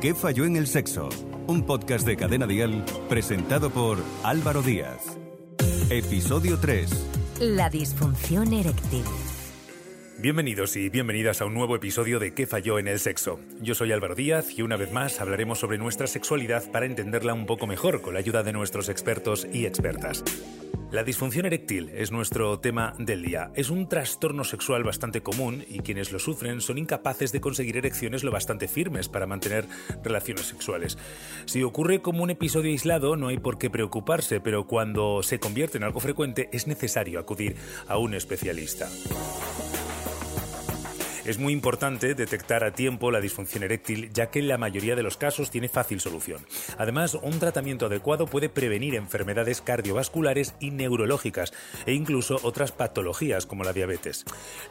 ¿Qué falló en el sexo? Un podcast de Cadena Dial presentado por Álvaro Díaz. Episodio 3. La disfunción eréctil. Bienvenidos y bienvenidas a un nuevo episodio de ¿Qué falló en el sexo? Yo soy Álvaro Díaz y una vez más hablaremos sobre nuestra sexualidad para entenderla un poco mejor con la ayuda de nuestros expertos y expertas. La disfunción eréctil es nuestro tema del día. Es un trastorno sexual bastante común y quienes lo sufren son incapaces de conseguir erecciones lo bastante firmes para mantener relaciones sexuales. Si ocurre como un episodio aislado no hay por qué preocuparse, pero cuando se convierte en algo frecuente es necesario acudir a un especialista. Es muy importante detectar a tiempo la disfunción eréctil, ya que en la mayoría de los casos tiene fácil solución. Además, un tratamiento adecuado puede prevenir enfermedades cardiovasculares y neurológicas e incluso otras patologías como la diabetes.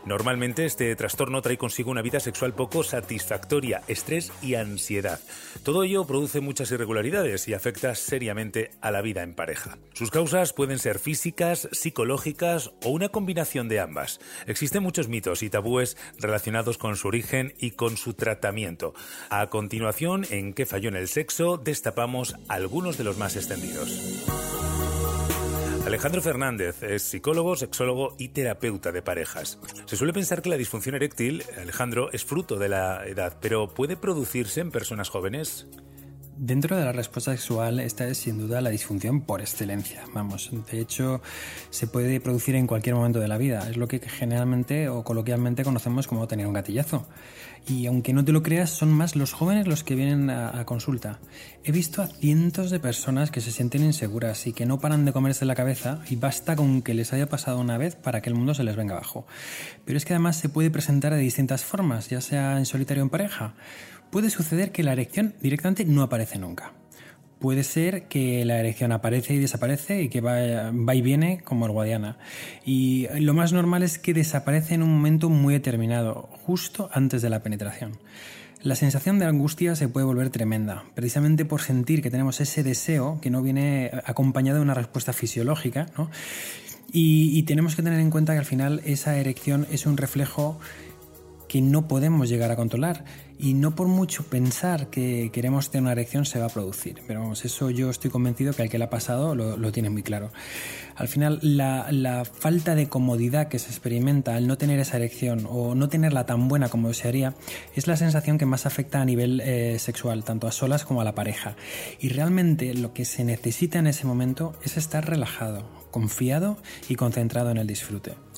Normalmente este trastorno trae consigo una vida sexual poco satisfactoria, estrés y ansiedad. Todo ello produce muchas irregularidades y afecta seriamente a la vida en pareja. Sus causas pueden ser físicas, psicológicas o una combinación de ambas. Existen muchos mitos y tabúes relacionados con su origen y con su tratamiento. A continuación, en ¿Qué falló en el sexo? destapamos algunos de los más extendidos. Alejandro Fernández es psicólogo, sexólogo y terapeuta de parejas. Se suele pensar que la disfunción eréctil, Alejandro, es fruto de la edad, pero ¿puede producirse en personas jóvenes? Dentro de la respuesta sexual, esta es sin duda la disfunción por excelencia. Vamos, de hecho, se puede producir en cualquier momento de la vida. Es lo que generalmente o coloquialmente conocemos como tener un gatillazo. Y aunque no te lo creas, son más los jóvenes los que vienen a, consulta. He visto a cientos de personas que se sienten inseguras y que no paran de comerse la cabeza y basta con que les haya pasado una vez para que el mundo se les venga abajo. Pero es que además se puede presentar de distintas formas, ya sea en solitario o en pareja puede suceder que la erección directamente no aparece nunca. Puede ser que la erección aparece y desaparece y que va, y viene como el Guadiana. Y lo más normal es que desaparece en un momento muy determinado, justo antes de la penetración. La sensación de angustia se puede volver tremenda, precisamente por sentir que tenemos ese deseo que no viene acompañado de una respuesta fisiológica, Y, y tenemos que tener en cuenta que al final esa erección es un reflejo que no podemos llegar a controlar y no por mucho pensar que queremos tener una erección se va a producir. Pero vamos, eso yo estoy convencido que al que le ha pasado lo, tiene muy claro. Al final, la, falta de comodidad que se experimenta al no tener esa erección o no tenerla tan buena como desearía es la sensación que más afecta a nivel eh, sexual, tanto a solas como a la pareja. Y realmente lo que se necesita en ese momento es estar relajado, confiado y concentrado en el disfrute.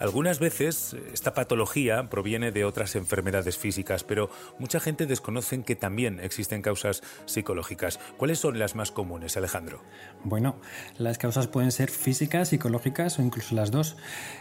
Algunas veces esta patología proviene de otras enfermedades físicas, pero mucha gente desconoce que también existen causas psicológicas. ¿Cuáles son las más comunes, Alejandro? Bueno, las causas pueden ser físicas, psicológicas o incluso las dos.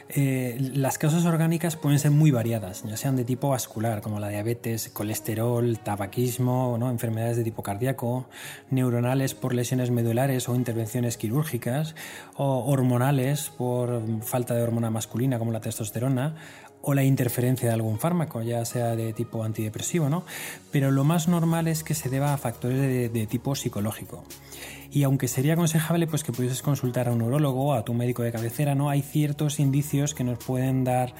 Eh, las causas orgánicas pueden ser muy variadas, ya sean de tipo vascular, como la diabetes, colesterol, tabaquismo, enfermedades de tipo cardíaco, neuronales por lesiones medulares o intervenciones quirúrgicas, o hormonales por falta de hormona masculina, como la testosterona, o la interferencia de algún fármaco, ya sea de tipo antidepresivo, ¿no? Pero lo más normal es que se deba a factores de, tipo psicológico. Y aunque sería aconsejable pues, que pudieses consultar a un neurólogo a tu médico de cabecera, ¿no? Hay ciertos indicios que nos pueden dar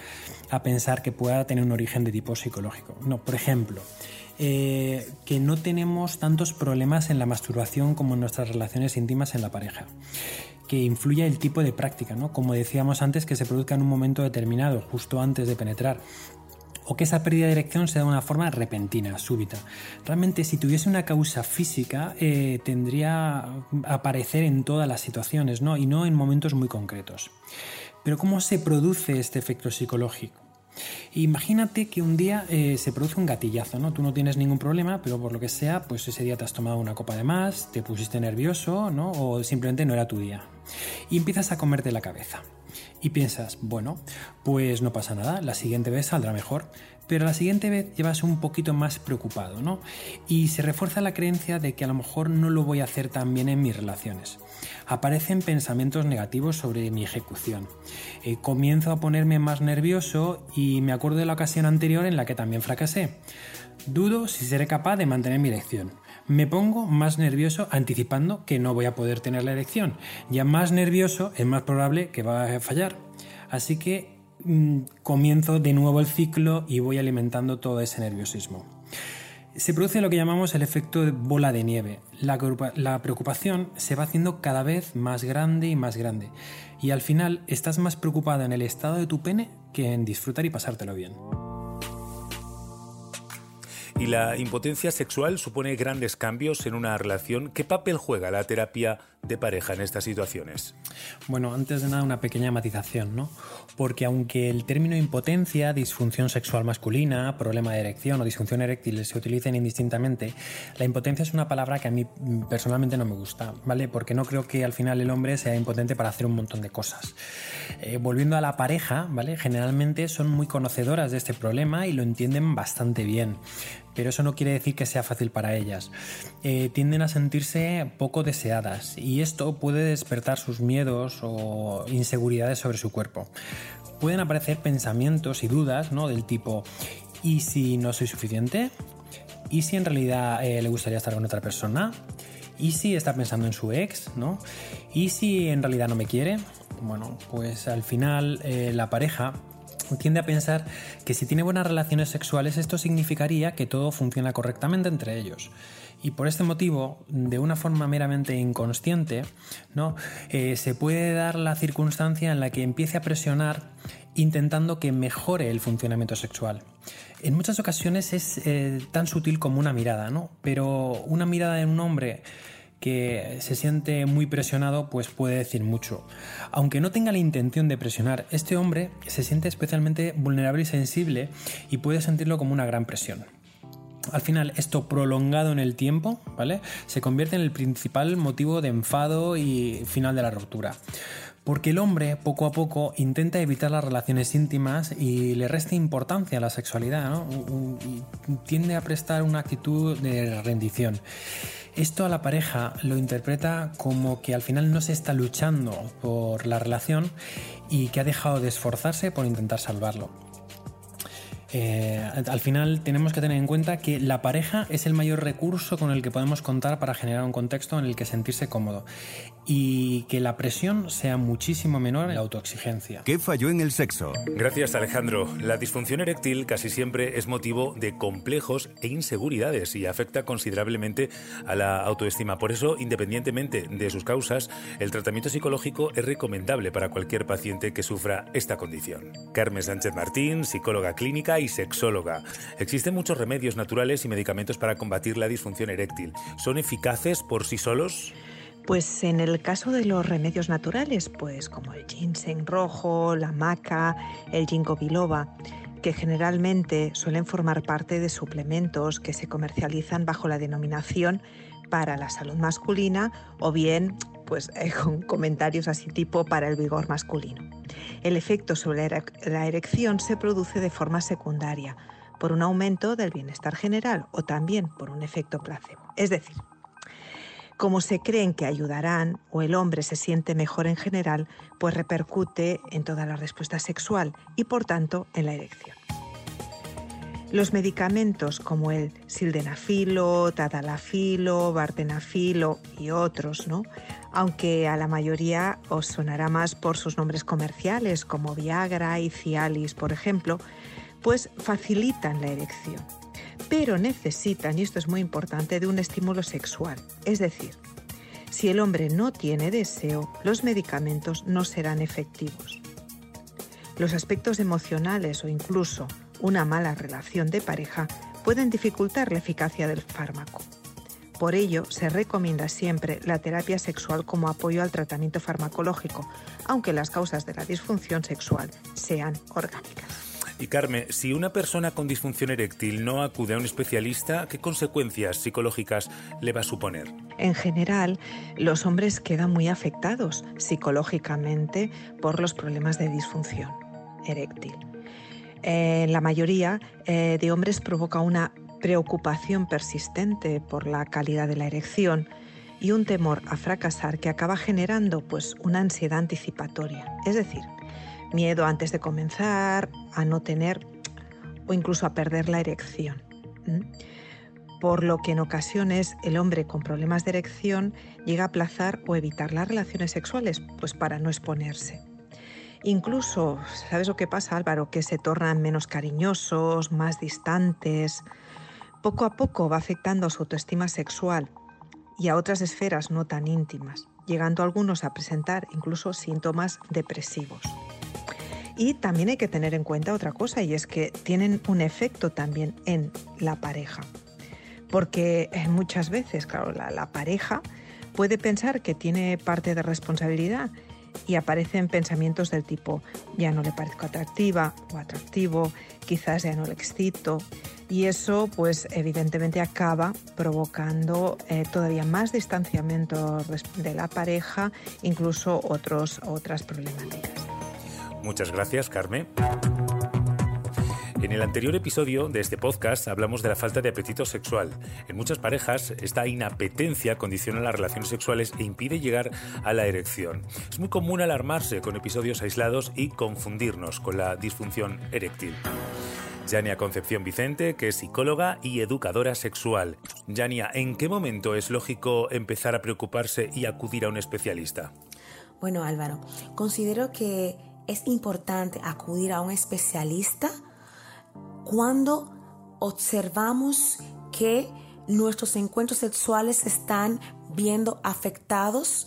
a pensar que pueda tener un origen de tipo psicológico. No, por ejemplo, eh, que no tenemos tantos problemas en la masturbación como en nuestras relaciones íntimas en la pareja que influya el tipo de práctica, ¿no? Como decíamos antes, que se produzca en un momento determinado, justo antes de penetrar o que esa pérdida de erección sea de una forma repentina, súbita. Realmente si tuviese una causa física eh, tendría a aparecer en todas las situaciones ¿no? y no en momentos muy concretos. Pero ¿cómo se produce este efecto psicológico? Imagínate que un día eh, se produce un gatillazo, ¿no? Tú no tienes ningún problema, pero por lo que sea, pues ese día te has tomado una copa de más, te pusiste nervioso, ¿no? O simplemente no era tu día. Y empiezas a comerte la cabeza. Y piensas, bueno, pues no pasa nada, la siguiente vez saldrá mejor. Pero la siguiente vez llevas un poquito más preocupado, ¿no? Y se refuerza la creencia de que a lo mejor no lo voy a hacer tan bien en mis relaciones aparecen pensamientos negativos sobre mi ejecución. Eh, comienzo a ponerme más nervioso y me acuerdo de la ocasión anterior en la que también fracasé. Dudo si seré capaz de mantener mi elección. Me pongo más nervioso anticipando que no voy a poder tener la elección. Ya más nervioso es más probable que va a fallar. Así que mm, comienzo de nuevo el ciclo y voy alimentando todo ese nerviosismo se produce lo que llamamos el efecto de bola de nieve. La, la, preocupación se va haciendo cada vez más grande y más grande. Y al final estás más preocupado en el estado de tu pene que en disfrutar y pasártelo bien. Y la impotencia sexual supone grandes cambios en una relación. ¿Qué papel juega la terapia de pareja en estas situaciones? Bueno, antes de nada una pequeña matización, ¿no? Porque aunque el término impotencia, disfunción sexual masculina, problema de erección o disfunción eréctil se utilicen indistintamente, la impotencia es una palabra que a mí personalmente no me gusta, ¿vale? Porque no creo que al final el hombre sea impotente para hacer un montón de cosas. Eh, volviendo a la pareja, ¿vale? Generalmente son muy conocedoras de este problema y lo entienden bastante bien pero eso no quiere decir que sea fácil para ellas. Eh, tienden a sentirse poco deseadas y esto puede despertar sus miedos o inseguridades sobre su cuerpo. Pueden aparecer pensamientos y dudas ¿no? del tipo ¿y si no soy suficiente? ¿Y si en realidad eh, le gustaría estar con otra persona? ¿Y si está pensando en su ex? ¿no? ¿Y si en realidad no me quiere? Bueno, pues al final eh, la pareja tiende a pensar que si tiene buenas relaciones sexuales esto significaría que todo funciona correctamente entre ellos. Y por este motivo, de una forma meramente inconsciente, ¿no? Eh, se puede dar la circunstancia en la que empiece a presionar intentando que mejore el funcionamiento sexual. En muchas ocasiones es eh, tan sutil como una mirada, ¿no? Pero una mirada de un hombre que se siente muy presionado, pues puede decir mucho. Aunque no tenga la intención de presionar, este hombre se siente especialmente vulnerable y sensible y puede sentirlo como una gran presión. Al final, esto prolongado en el tiempo, ¿vale? Se convierte en el principal motivo de enfado y final de la ruptura. Porque el hombre, poco a poco, intenta evitar las relaciones íntimas y le resta importancia a la sexualidad, ¿no? Y tiende a prestar una actitud de rendición. Esto a la pareja lo interpreta como que al final no se está luchando por la relación y que ha dejado de esforzarse por intentar salvarlo. Eh, al final tenemos que tener en cuenta que la pareja es el mayor recurso con el que podemos contar para generar un contexto en el que sentirse cómodo y que la presión sea muchísimo menor en la autoexigencia. ¿Qué falló en el sexo? Gracias Alejandro. La disfunción eréctil casi siempre es motivo de complejos e inseguridades y afecta considerablemente a la autoestima. Por eso, independientemente de sus causas, el tratamiento psicológico es recomendable para cualquier paciente que sufra esta condición. Carmen Sánchez Martín, psicóloga clínica y sexóloga. Existen muchos remedios naturales y medicamentos para combatir la disfunción eréctil. ¿Son eficaces por sí solos? Pues en el caso de los remedios naturales, pues como el ginseng rojo, la maca, el ginkgo biloba, que generalmente suelen formar parte de suplementos que se comercializan bajo la denominación para la salud masculina o bien pues con comentarios así tipo para el vigor masculino. El efecto sobre la erección se produce de forma secundaria, por un aumento del bienestar general o también por un efecto placebo. Es decir, como se creen que ayudarán o el hombre se siente mejor en general, pues repercute en toda la respuesta sexual y por tanto en la erección. Los medicamentos como el sildenafilo, tadalafilo, vardenafilo y otros, ¿no? Aunque a la mayoría os sonará más por sus nombres comerciales como Viagra y Cialis, por ejemplo, pues facilitan la erección. Pero necesitan, y esto es muy importante, de un estímulo sexual. Es decir, si el hombre no tiene deseo, los medicamentos no serán efectivos. Los aspectos emocionales o incluso una mala relación de pareja pueden dificultar la eficacia del fármaco. Por ello, se recomienda siempre la terapia sexual como apoyo al tratamiento farmacológico, aunque las causas de la disfunción sexual sean orgánicas. Y Carmen, si una persona con disfunción eréctil no acude a un especialista, ¿qué consecuencias psicológicas le va a suponer? En general, los hombres quedan muy afectados psicológicamente por los problemas de disfunción eréctil. En la mayoría eh, de hombres provoca una preocupación persistente por la calidad de la erección y un temor a fracasar que acaba generando pues una ansiedad anticipatoria, es decir, miedo antes de comenzar, a no tener o incluso a perder la erección. Por lo que en ocasiones el hombre con problemas de erección llega a aplazar o evitar las relaciones sexuales, pues para no exponerse. Incluso, ¿sabes lo que pasa Álvaro? Que se tornan menos cariñosos, más distantes, poco a poco va afectando a su autoestima sexual y a otras esferas no tan íntimas, llegando algunos a presentar incluso síntomas depresivos. Y también hay que tener en cuenta otra cosa y es que tienen un efecto también en la pareja. Porque eh, muchas veces, claro, la, pareja puede pensar que tiene parte de responsabilidad y aparecen pensamientos del tipo ya no le parezco atractiva o atractivo, quizás ya no le excito y eso pues evidentemente acaba provocando eh, todavía más distanciamiento de la pareja, incluso otros, otras problemáticas. Muchas gracias, Carmen. En el anterior episodio de este podcast hablamos de la falta de apetito sexual. En muchas parejas, esta inapetencia condiciona las relaciones sexuales e impide llegar a la erección. Es muy común alarmarse con episodios aislados y confundirnos con la disfunción eréctil. Yania Concepción Vicente, que es psicóloga y educadora sexual. Yania, ¿en qué momento es lógico empezar a preocuparse y acudir a un especialista? Bueno, Álvaro, considero que es importante acudir a un especialista cuando observamos que nuestros encuentros sexuales se están viendo afectados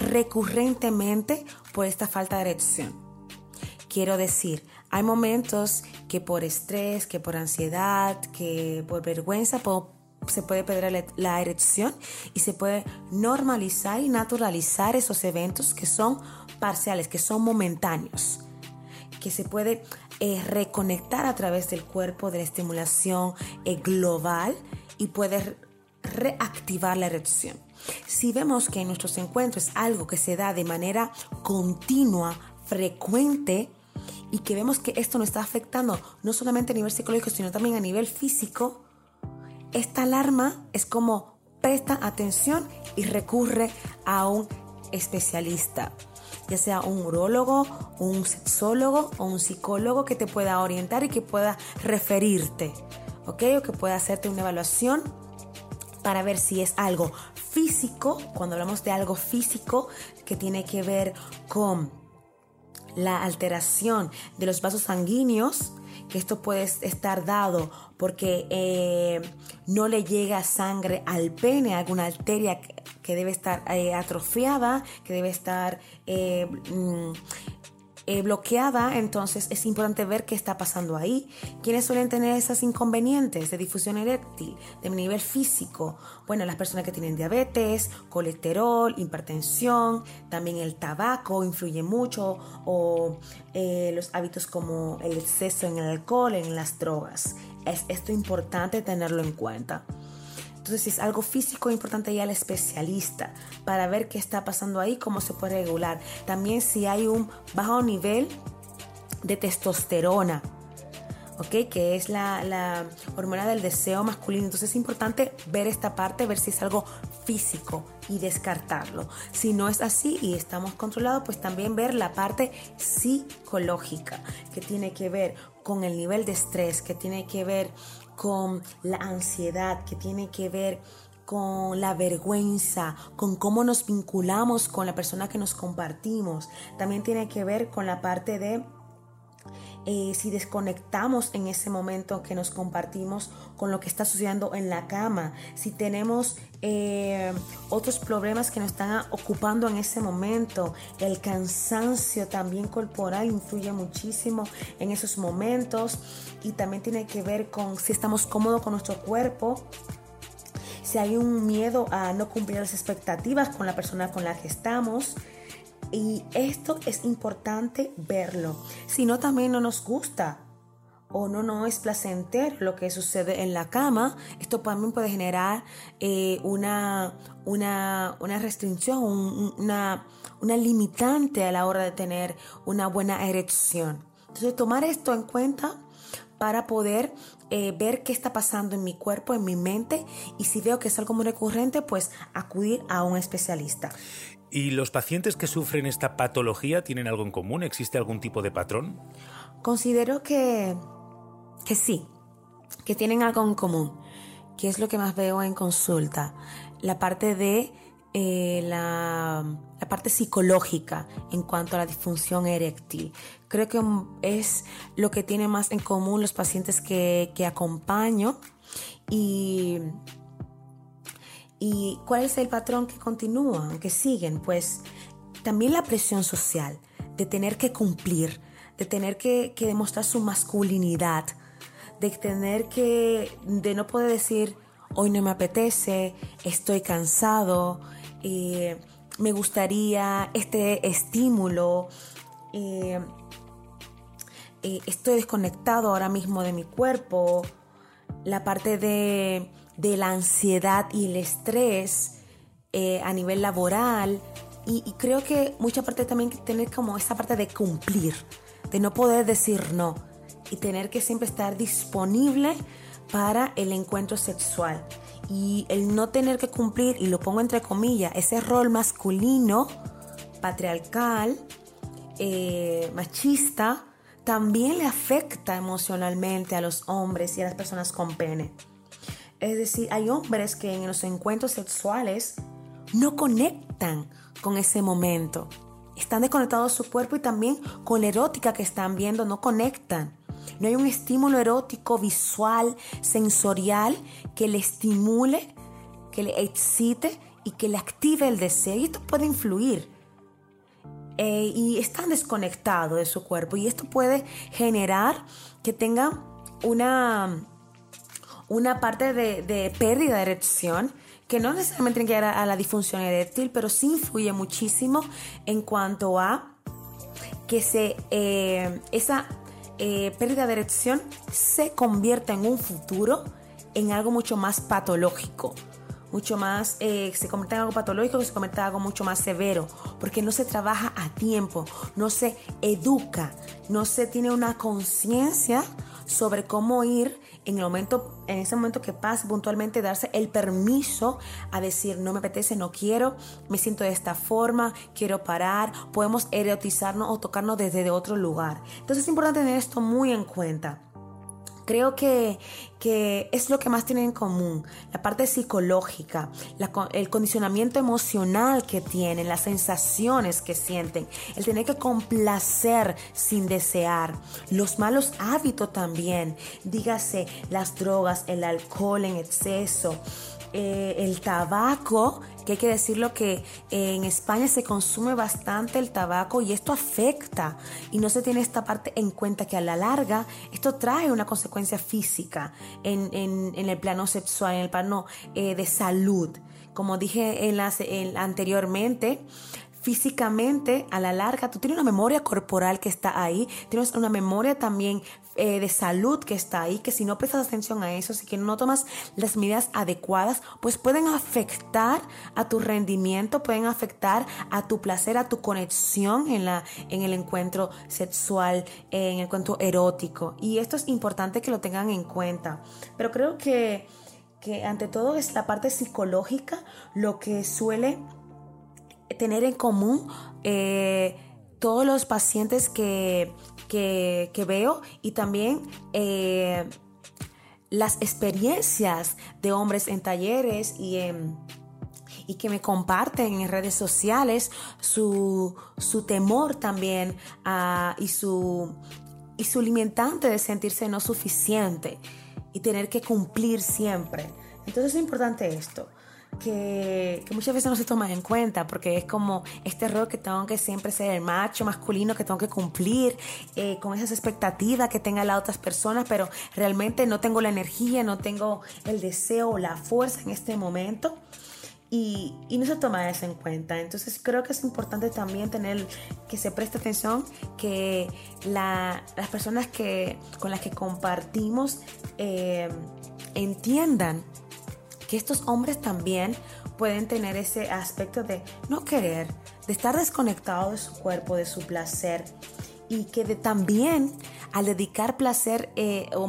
recurrentemente por esta falta de erección. Quiero decir, hay momentos que por estrés, que por ansiedad, que por vergüenza se puede perder la erección y se puede normalizar y naturalizar esos eventos que son parciales, que son momentáneos, que se puede eh, reconectar a través del cuerpo, de la estimulación eh, global y puede reactivar la erección. Si vemos que en nuestros encuentros es algo que se da de manera continua, frecuente, y que vemos que esto nos está afectando no solamente a nivel psicológico, sino también a nivel físico, esta alarma es como presta atención y recurre a un especialista ya sea un urólogo, un sexólogo o un psicólogo que te pueda orientar y que pueda referirte, ¿ok? O que pueda hacerte una evaluación para ver si es algo físico, cuando hablamos de algo físico que tiene que ver con la alteración de los vasos sanguíneos, que esto puede estar dado porque eh, no le llega sangre al pene, alguna arteria que debe estar eh, atrofiada, que debe estar eh, mm, eh, bloqueada, entonces es importante ver qué está pasando ahí. ¿Quiénes suelen tener esos inconvenientes de difusión eréctil, de nivel físico? Bueno, las personas que tienen diabetes, colesterol, hipertensión, también el tabaco influye mucho, o los hábitos como el exceso en el alcohol, en las drogas. Es esto importante tenerlo en cuenta. Entonces, si es algo físico, es importante ir al especialista para ver qué está pasando ahí, cómo se puede regular. También si hay un bajo nivel de testosterona, ¿ok? Que es la, la, hormona del deseo masculino. Entonces es importante ver esta parte, ver si es algo físico y descartarlo. Si no es así y estamos controlados, pues también ver la parte psicológica, que tiene que ver con el nivel de estrés, que tiene que ver con la ansiedad, que tiene que ver con la vergüenza, con cómo nos vinculamos con la persona que nos compartimos. También tiene que ver con la parte de eh, si desconectamos en ese momento que nos compartimos con lo que está sucediendo en la cama, si tenemos eh, otros problemas que nos están ocupando en ese momento, el cansancio también corporal influye muchísimo en esos momentos y también tiene que ver con si estamos cómodos con nuestro cuerpo si hay un miedo a no cumplir las expectativas con la persona con la que estamos, y esto es importante verlo. Si no, también no nos gusta o no no es placentero lo que sucede en la cama, esto también puede generar eh, una, una, una, restricción, una, una limitante a la hora de tener una buena erección. Entonces, tomar esto en cuenta para poder eh, ver qué está pasando en mi cuerpo, en mi mente, y si veo que es algo muy recurrente, pues acudir a un especialista. ¿Y los pacientes que sufren esta patología tienen algo en común? ¿Existe algún tipo de patrón? Considero que, que sí, que tienen algo en común, que es lo que más veo en consulta. La parte de eh, la, parte psicológica en cuanto a la disfunción eréctil. Creo que es lo que tienen más en común los pacientes que, acompaño y, y cuál es el patrón que continúan, que siguen, pues también la presión social de tener que cumplir, de tener que, que demostrar su masculinidad, de tener que, de no poder decir, hoy no me apetece, estoy cansado, eh, me gustaría este estímulo, eh, eh, estoy desconectado ahora mismo de mi cuerpo, la parte de, la ansiedad y el estrés a nivel laboral. Y, y, creo que mucha parte también tener como esa parte de cumplir, de no poder decir no y tener que siempre estar disponible para el encuentro sexual y el no tener que cumplir, y lo pongo entre comillas, ese rol masculino, patriarcal, eh, machista, también le afecta emocionalmente a los hombres y a las personas con pene. Es decir, hay hombres que en los encuentros sexuales no conectan con ese momento. Están desconectados de su cuerpo y también con la erótica que están viendo, no conectan. No hay un estímulo erótico, visual, sensorial que le estimule, que le excite y que le active el deseo. Y esto puede influir. Eh, y están desconectados de su cuerpo. Y esto puede generar que tenga una, una parte de, pérdida de erección que no necesariamente tiene que llegar a, la disfunción eréctil, pero sí influye muchísimo en cuanto a que se, eh, esa eh, pérdida de erección se convierta en un futuro en algo mucho más patológico, mucho más, eh, se convierte en algo patológico, se convierte en algo mucho más severo, porque no se trabaja a tiempo, no se educa, no se tiene una conciencia sobre cómo ir en el momento, en ese momento que pasa puntualmente, darse el permiso a decir no me apetece, no quiero, me siento de esta forma, quiero parar, podemos erotizarnos o tocarnos desde otro lugar. Entonces es importante tener esto muy en cuenta creo que, es lo que más tienen en común, la parte psicológica, el condicionamiento emocional que tienen, las sensaciones que sienten, el tener que complacer sin desear, los malos hábitos también, dígase las drogas, el alcohol en exceso, eh, el tabaco, que hay que decirlo que en España se consume bastante el tabaco y esto afecta y no se tiene esta parte en cuenta que a la larga esto trae una consecuencia física en, el plano sexual, en el plano eh, de salud. Como dije en las, anteriormente, físicamente a la larga, tú tienes una memoria corporal que está ahí, tienes una memoria también eh, de salud que está ahí, que si no prestas atención a eso, si que no tomas las medidas adecuadas, pues pueden afectar a tu rendimiento, pueden afectar a tu placer, a tu conexión en, la, en el encuentro sexual, en el encuentro erótico. Y esto es importante que lo tengan en cuenta. Pero creo que, que ante todo es la parte psicológica lo que suele tener en común eh, todos los pacientes que, veo y también eh, las experiencias de hombres en talleres y y que me comparten en redes sociales su, temor también ah, y, su, y su limitante de sentirse no suficiente y tener que cumplir siempre. Entonces es importante esto que, muchas veces no se toma en cuenta porque es como este rol que tengo que siempre ser el macho masculino que tengo que cumplir eh, con esas expectativas que tenga las otras personas, pero realmente no tengo la energía, no tengo el deseo la fuerza en este momento. Y, no se toma eso en cuenta. Entonces creo que es importante también tener que se preste atención que las personas que, con las que compartimos eh, entiendan que estos hombres también pueden tener ese aspecto de no querer, de estar desconectado de su cuerpo, de su placer y que de también al dedicar placer eh, o,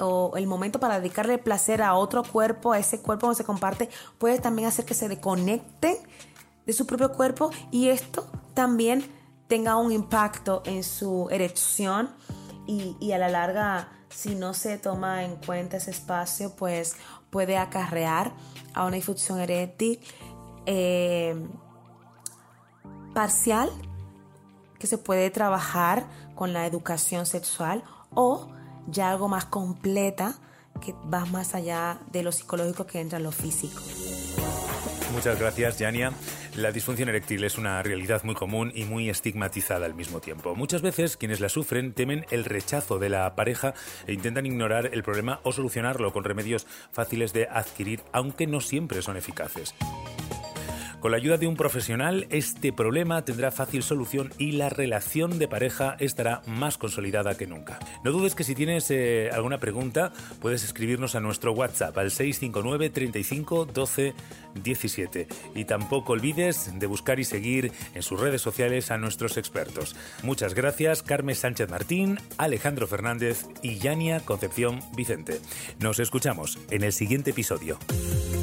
o, el momento para dedicarle placer a otro cuerpo, a ese cuerpo donde se comparte, puede también hacer que se desconecten de su propio cuerpo y esto también tenga un impacto en su erección y, y a la larga si no se toma en cuenta ese espacio pues puede acarrear a una disfunción eréctil eh, parcial que se puede trabajar con la educación sexual o ya algo más completa que va más allá de lo psicológico que entra en lo físico. Muchas gracias, Yania. La disfunción eréctil es una realidad muy común y muy estigmatizada al mismo tiempo. Muchas veces quienes la sufren temen el rechazo de la pareja e intentan ignorar el problema o solucionarlo con remedios fáciles de adquirir, aunque no siempre son eficaces. Con la ayuda de un profesional, este problema tendrá fácil solución y la relación de pareja estará más consolidada que nunca. No dudes que si tienes eh, alguna pregunta, puedes escribirnos a nuestro WhatsApp al 659 35 12 17. Y tampoco olvides de buscar y seguir en sus redes sociales a nuestros expertos. Muchas gracias, Carmen Sánchez Martín, Alejandro Fernández y Yania Concepción Vicente. Nos escuchamos en el siguiente episodio.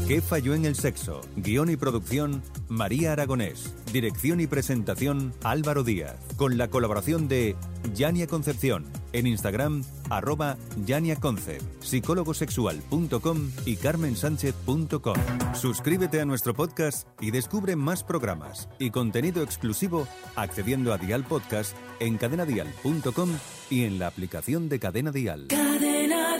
¿Qué falló en el sexo? Guión y producción, María Aragonés. Dirección y presentación, Álvaro Díaz. Con la colaboración de Yania Concepción. En Instagram, arroba YaniaConcept, psicólogosexual.com y carmensánchez.com. Suscríbete a nuestro podcast y descubre más programas y contenido exclusivo accediendo a Dial Podcast en cadenadial.com y en la aplicación de Cadena Dial. Cadena